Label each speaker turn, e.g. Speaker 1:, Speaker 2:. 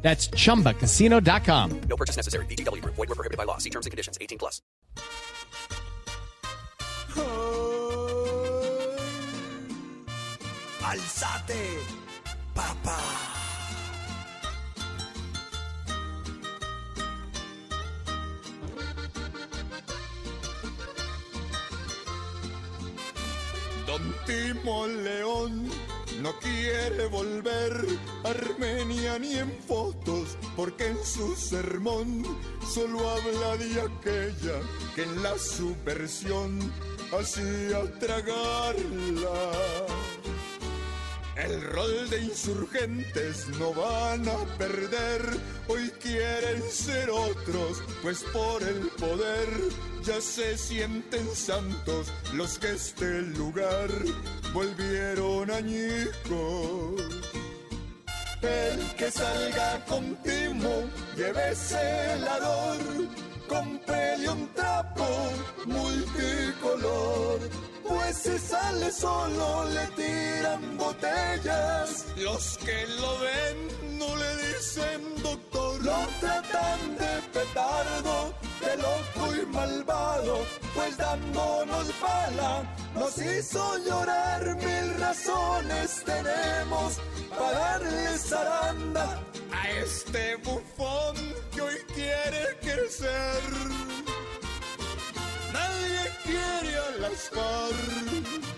Speaker 1: That's chumbacasino.com.
Speaker 2: No purchase necessary. BGW. Void were prohibited by law. See terms and conditions. 18 plus.
Speaker 3: Alzate, papá.
Speaker 4: Don Timón León no quiere volver a Armenia ni en fotos, porque en su sermón solo habla de aquella que en la subversión hacía tragarla. El rol de insurgentes no van a perder, hoy quieren ser otros, pues por el poder ya se sienten santos los que este lugar volvieron añicos. El que salga con timo, lleve celador, cómprele un trapo multicolor. Si sale solo le tiran botellas. Los que lo ven no le dicen doctor. Lo tratan de petardo, de loco y malvado. Pues dándonos bala nos hizo llorar. Mil razones tenemos para darle zaranda a este bufón que hoy quiere crecer. estar